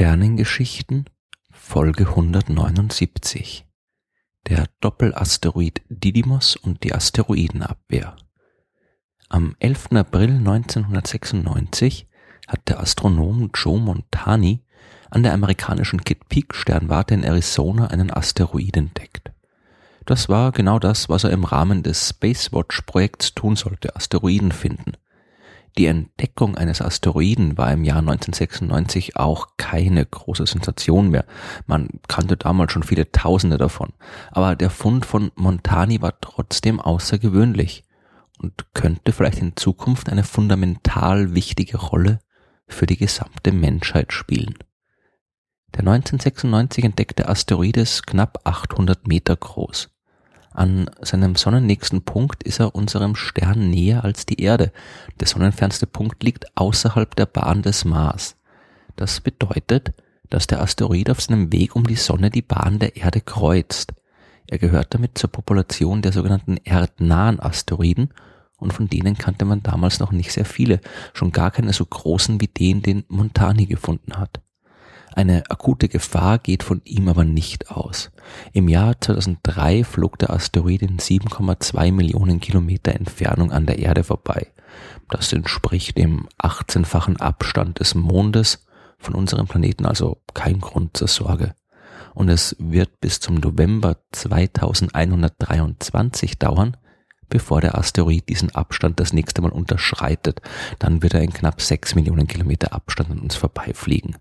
Sternengeschichten Folge 179 Der Doppelasteroid Didymos und die Asteroidenabwehr Am 11. April 1996 hat der Astronom Joe Montani an der amerikanischen Kitt Peak Sternwarte in Arizona einen Asteroid entdeckt. Das war genau das, was er im Rahmen des Spacewatch Projekts tun sollte, Asteroiden finden – die Entdeckung eines Asteroiden war im Jahr 1996 auch keine große Sensation mehr. Man kannte damals schon viele Tausende davon. Aber der Fund von Montani war trotzdem außergewöhnlich und könnte vielleicht in Zukunft eine fundamental wichtige Rolle für die gesamte Menschheit spielen. Der 1996 entdeckte Asteroid ist knapp 800 Meter groß. An seinem sonnennächsten Punkt ist er unserem Stern näher als die Erde. Der sonnenfernste Punkt liegt außerhalb der Bahn des Mars. Das bedeutet, dass der Asteroid auf seinem Weg um die Sonne die Bahn der Erde kreuzt. Er gehört damit zur Population der sogenannten erdnahen Asteroiden und von denen kannte man damals noch nicht sehr viele, schon gar keine so großen wie den, den Montani gefunden hat. Eine akute Gefahr geht von ihm aber nicht aus. Im Jahr 2003 flog der Asteroid in 7,2 Millionen Kilometer Entfernung an der Erde vorbei. Das entspricht dem 18-fachen Abstand des Mondes von unserem Planeten, also kein Grund zur Sorge. Und es wird bis zum November 2123 dauern, bevor der Asteroid diesen Abstand das nächste Mal unterschreitet. Dann wird er in knapp 6 Millionen Kilometer Abstand an uns vorbeifliegen.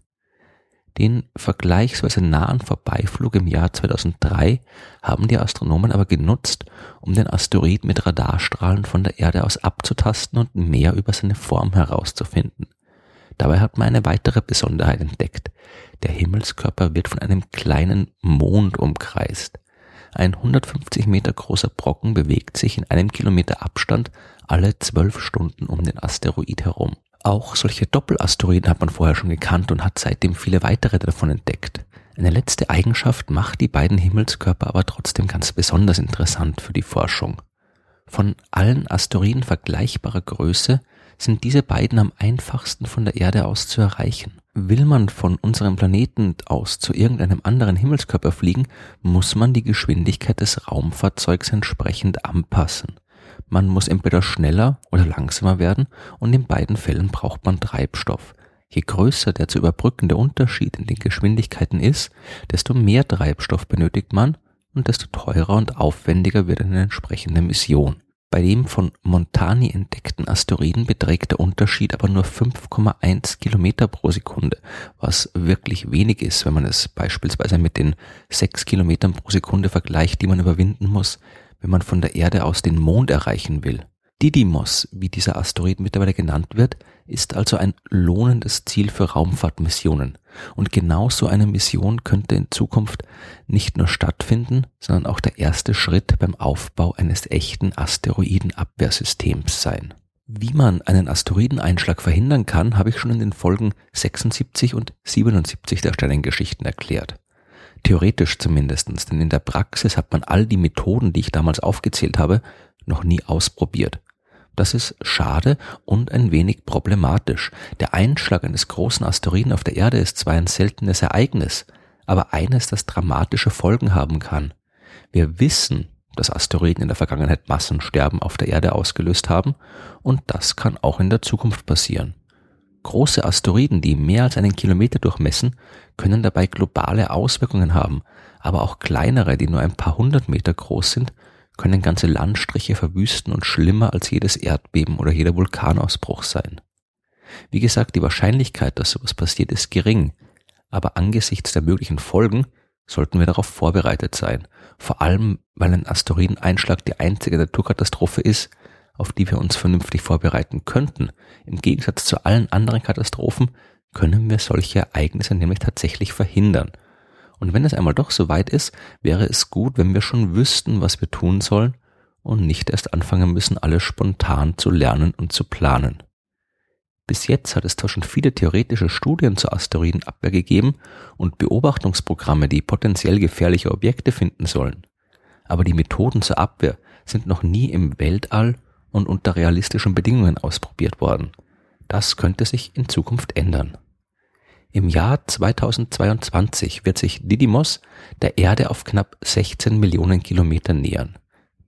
Den vergleichsweise nahen Vorbeiflug im Jahr 2003 haben die Astronomen aber genutzt, um den Asteroid mit Radarstrahlen von der Erde aus abzutasten und mehr über seine Form herauszufinden. Dabei hat man eine weitere Besonderheit entdeckt. Der Himmelskörper wird von einem kleinen Mond umkreist. Ein 150 Meter großer Brocken bewegt sich in einem Kilometer Abstand alle zwölf Stunden um den Asteroid herum. Auch solche Doppelasteroiden hat man vorher schon gekannt und hat seitdem viele weitere davon entdeckt. Eine letzte Eigenschaft macht die beiden Himmelskörper aber trotzdem ganz besonders interessant für die Forschung. Von allen Asteroiden vergleichbarer Größe sind diese beiden am einfachsten von der Erde aus zu erreichen. Will man von unserem Planeten aus zu irgendeinem anderen Himmelskörper fliegen, muss man die Geschwindigkeit des Raumfahrzeugs entsprechend anpassen. Man muss entweder schneller oder langsamer werden und in beiden Fällen braucht man Treibstoff. Je größer der zu überbrückende Unterschied in den Geschwindigkeiten ist, desto mehr Treibstoff benötigt man und desto teurer und aufwendiger wird eine entsprechende Mission. Bei dem von Montani entdeckten Asteroiden beträgt der Unterschied aber nur 5,1 Kilometer pro Sekunde, was wirklich wenig ist, wenn man es beispielsweise mit den 6 Kilometern pro Sekunde vergleicht, die man überwinden muss, wenn man von der Erde aus den Mond erreichen will. Didymos, wie dieser Asteroid mittlerweile genannt wird, ist also ein lohnendes Ziel für Raumfahrtmissionen. Und genau so eine Mission könnte in Zukunft nicht nur stattfinden, sondern auch der erste Schritt beim Aufbau eines echten Asteroidenabwehrsystems sein. Wie man einen Asteroideneinschlag verhindern kann, habe ich schon in den Folgen 76 und 77 der Sternengeschichten erklärt. Theoretisch zumindestens, denn in der Praxis hat man all die Methoden, die ich damals aufgezählt habe, noch nie ausprobiert. Das ist schade und ein wenig problematisch. Der Einschlag eines großen Asteroiden auf der Erde ist zwar ein seltenes Ereignis, aber eines, das dramatische Folgen haben kann. Wir wissen, dass Asteroiden in der Vergangenheit Massensterben auf der Erde ausgelöst haben und das kann auch in der Zukunft passieren. Große Asteroiden, die mehr als einen Kilometer durchmessen, können dabei globale Auswirkungen haben, aber auch kleinere, die nur ein paar hundert Meter groß sind, können ganze Landstriche verwüsten und schlimmer als jedes Erdbeben oder jeder Vulkanausbruch sein. Wie gesagt, die Wahrscheinlichkeit, dass sowas passiert, ist gering, aber angesichts der möglichen Folgen sollten wir darauf vorbereitet sein, vor allem weil ein Asteroideneinschlag die einzige Naturkatastrophe ist, auf die wir uns vernünftig vorbereiten könnten. Im Gegensatz zu allen anderen Katastrophen können wir solche Ereignisse nämlich tatsächlich verhindern. Und wenn es einmal doch so weit ist, wäre es gut, wenn wir schon wüssten, was wir tun sollen und nicht erst anfangen müssen, alles spontan zu lernen und zu planen. Bis jetzt hat es zwar schon viele theoretische Studien zur Asteroidenabwehr gegeben und Beobachtungsprogramme, die potenziell gefährliche Objekte finden sollen. Aber die Methoden zur Abwehr sind noch nie im Weltall und unter realistischen Bedingungen ausprobiert worden. Das könnte sich in Zukunft ändern. Im Jahr 2022 wird sich Didymos der Erde auf knapp 16 Millionen Kilometer nähern.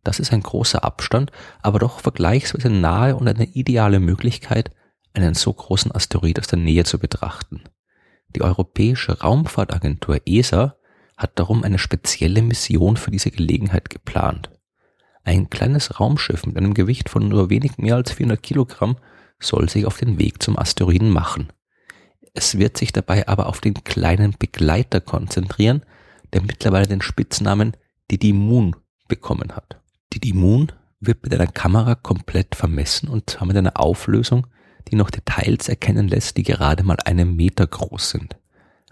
Das ist ein großer Abstand, aber doch vergleichsweise nahe und eine ideale Möglichkeit, einen so großen Asteroid aus der Nähe zu betrachten. Die Europäische Raumfahrtagentur ESA hat darum eine spezielle Mission für diese Gelegenheit geplant. Ein kleines Raumschiff mit einem Gewicht von nur wenig mehr als 400 Kilogramm soll sich auf den Weg zum Asteroiden machen. Es wird sich dabei aber auf den kleinen Begleiter konzentrieren, der mittlerweile den Spitznamen Didi Moon bekommen hat. Didi Moon wird mit einer Kamera komplett vermessen und zwar mit einer Auflösung, die noch Details erkennen lässt, die gerade mal einen Meter groß sind.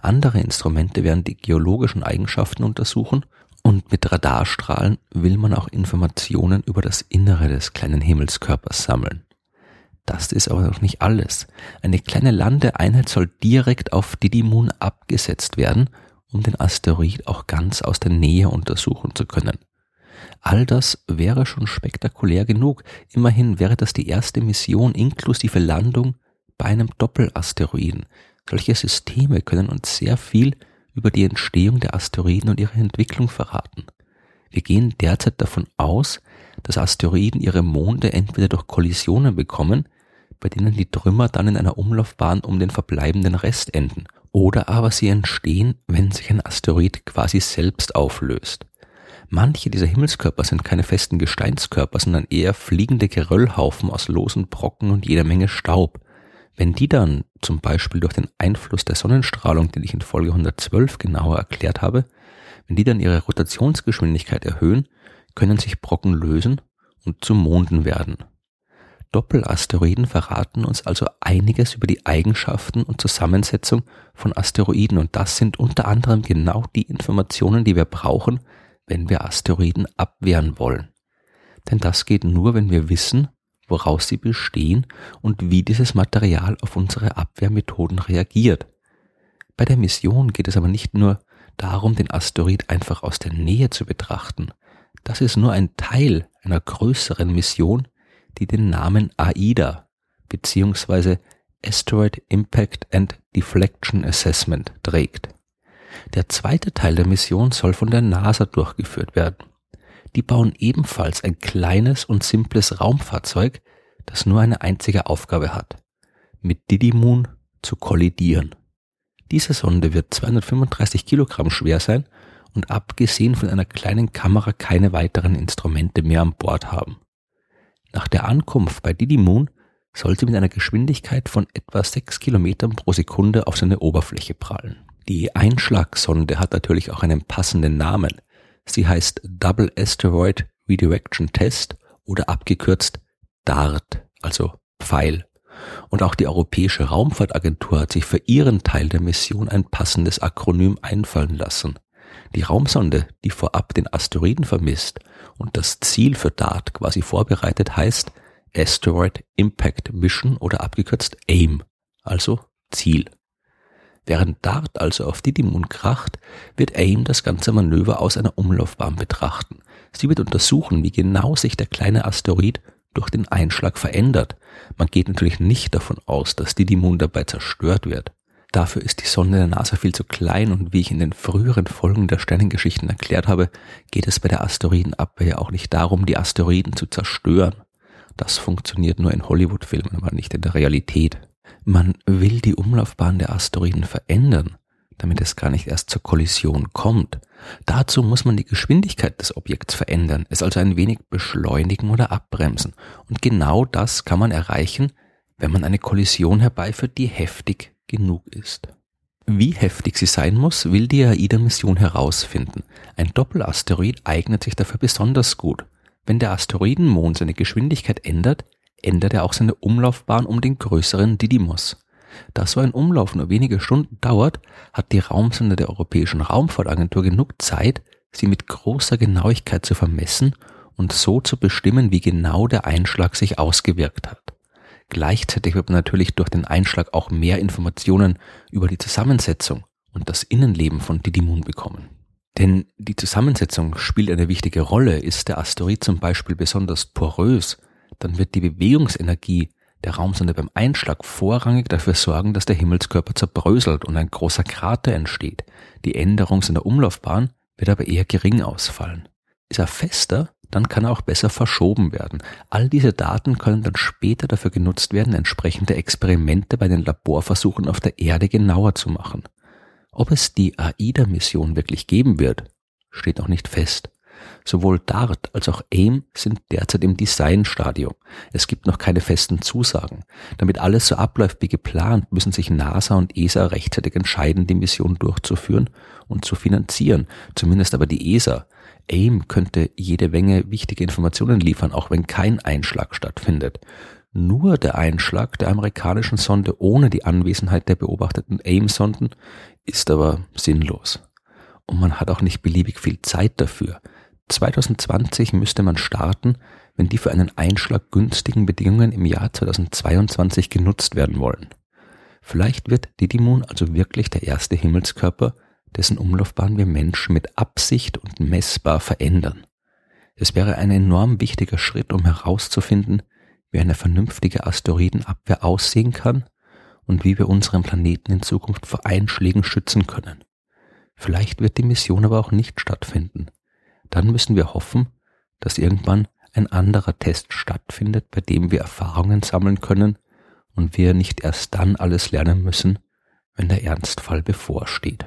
Andere Instrumente werden die geologischen Eigenschaften untersuchen und mit Radarstrahlen will man auch Informationen über das Innere des kleinen Himmelskörpers sammeln. Das ist aber noch nicht alles. Eine kleine Landeeinheit soll direkt auf Didymoon abgesetzt werden, um den Asteroid auch ganz aus der Nähe untersuchen zu können. All das wäre schon spektakulär genug. Immerhin wäre das die erste Mission inklusive Landung bei einem Doppelasteroiden. Solche Systeme können uns sehr viel über die Entstehung der Asteroiden und ihre Entwicklung verraten. Wir gehen derzeit davon aus, dass Asteroiden ihre Monde entweder durch Kollisionen bekommen, bei denen die Trümmer dann in einer Umlaufbahn um den verbleibenden Rest enden. Oder aber sie entstehen, wenn sich ein Asteroid quasi selbst auflöst. Manche dieser Himmelskörper sind keine festen Gesteinskörper, sondern eher fliegende Geröllhaufen aus losen Brocken und jeder Menge Staub. Wenn die dann, zum Beispiel durch den Einfluss der Sonnenstrahlung, den ich in Folge 112 genauer erklärt habe, wenn die dann ihre Rotationsgeschwindigkeit erhöhen, können sich Brocken lösen und zu Monden werden. Doppelasteroiden verraten uns also einiges über die Eigenschaften und Zusammensetzung von Asteroiden und das sind unter anderem genau die Informationen, die wir brauchen, wenn wir Asteroiden abwehren wollen. Denn das geht nur, wenn wir wissen, woraus sie bestehen und wie dieses Material auf unsere Abwehrmethoden reagiert. Bei der Mission geht es aber nicht nur darum, den Asteroid einfach aus der Nähe zu betrachten. Das ist nur ein Teil einer größeren Mission, die den Namen AIDA bzw. Asteroid Impact and Deflection Assessment trägt. Der zweite Teil der Mission soll von der NASA durchgeführt werden. Die bauen ebenfalls ein kleines und simples Raumfahrzeug, das nur eine einzige Aufgabe hat, mit Didymoon zu kollidieren. Diese Sonde wird 235 Kilogramm schwer sein und abgesehen von einer kleinen Kamera keine weiteren Instrumente mehr an Bord haben. Nach der Ankunft bei Didi Moon soll sie mit einer Geschwindigkeit von etwa 6 Kilometern pro Sekunde auf seine Oberfläche prallen. Die Einschlagsonde hat natürlich auch einen passenden Namen. Sie heißt Double Asteroid Redirection Test oder abgekürzt DART, also Pfeil. Und auch die Europäische Raumfahrtagentur hat sich für ihren Teil der Mission ein passendes Akronym einfallen lassen. Die Raumsonde, die vorab den Asteroiden vermisst und das Ziel für DART quasi vorbereitet, heißt Asteroid Impact Mission oder abgekürzt AIM, also Ziel. Während DART also auf Didymoon kracht, wird AIM das ganze Manöver aus einer Umlaufbahn betrachten. Sie wird untersuchen, wie genau sich der kleine Asteroid durch den Einschlag verändert. Man geht natürlich nicht davon aus, dass Didymoon dabei zerstört wird. Dafür ist die Sonde der NASA viel zu klein und wie ich in den früheren Folgen der Sternengeschichten erklärt habe, geht es bei der Asteroidenabwehr auch nicht darum, die Asteroiden zu zerstören. Das funktioniert nur in Hollywood-Filmen, aber nicht in der Realität. Man will die Umlaufbahn der Asteroiden verändern, damit es gar nicht erst zur Kollision kommt. Dazu muss man die Geschwindigkeit des Objekts verändern, es also ein wenig beschleunigen oder abbremsen. Und genau das kann man erreichen, wenn man eine Kollision herbeiführt, die heftig genug ist. Wie heftig sie sein muss, will die AIDA-Mission herausfinden. Ein Doppelasteroid eignet sich dafür besonders gut. Wenn der Asteroidenmond seine Geschwindigkeit ändert, ändert er auch seine Umlaufbahn um den größeren Didymos. Da so ein Umlauf nur wenige Stunden dauert, hat die Raumsonde der Europäischen Raumfahrtagentur genug Zeit, sie mit großer Genauigkeit zu vermessen und so zu bestimmen, wie genau der Einschlag sich ausgewirkt hat. Gleichzeitig wird man natürlich durch den Einschlag auch mehr Informationen über die Zusammensetzung und das Innenleben von Didymoon bekommen. Denn die Zusammensetzung spielt eine wichtige Rolle. Ist der Asteroid zum Beispiel besonders porös, dann wird die Bewegungsenergie der Raumsonde beim Einschlag vorrangig dafür sorgen, dass der Himmelskörper zerbröselt und ein großer Krater entsteht. Die Änderung seiner Umlaufbahn wird aber eher gering ausfallen. Ist er fester, dann kann er auch besser verschoben werden. All diese Daten können dann später dafür genutzt werden, entsprechende Experimente bei den Laborversuchen auf der Erde genauer zu machen. Ob es die AIDA-Mission wirklich geben wird, steht noch nicht fest. Sowohl DART als auch AIM sind derzeit im Designstadium. Es gibt noch keine festen Zusagen. Damit alles so abläuft wie geplant, müssen sich NASA und ESA rechtzeitig entscheiden, die Mission durchzuführen und zu finanzieren. Zumindest aber die ESA. AIM könnte jede Menge wichtige Informationen liefern, auch wenn kein Einschlag stattfindet. Nur der Einschlag der amerikanischen Sonde ohne die Anwesenheit der beobachteten AIM-Sonden ist aber sinnlos. Und man hat auch nicht beliebig viel Zeit dafür. 2020 müsste man starten, wenn die für einen Einschlag günstigen Bedingungen im Jahr 2022 genutzt werden wollen. Vielleicht wird Didymoon also wirklich der erste Himmelskörper, dessen Umlaufbahn wir Menschen mit Absicht und messbar verändern. Es wäre ein enorm wichtiger Schritt, um herauszufinden, wie eine vernünftige Asteroidenabwehr aussehen kann und wie wir unseren Planeten in Zukunft vor Einschlägen schützen können. Vielleicht wird die Mission aber auch nicht stattfinden. Dann müssen wir hoffen, dass irgendwann ein anderer Test stattfindet, bei dem wir Erfahrungen sammeln können und wir nicht erst dann alles lernen müssen, wenn der Ernstfall bevorsteht.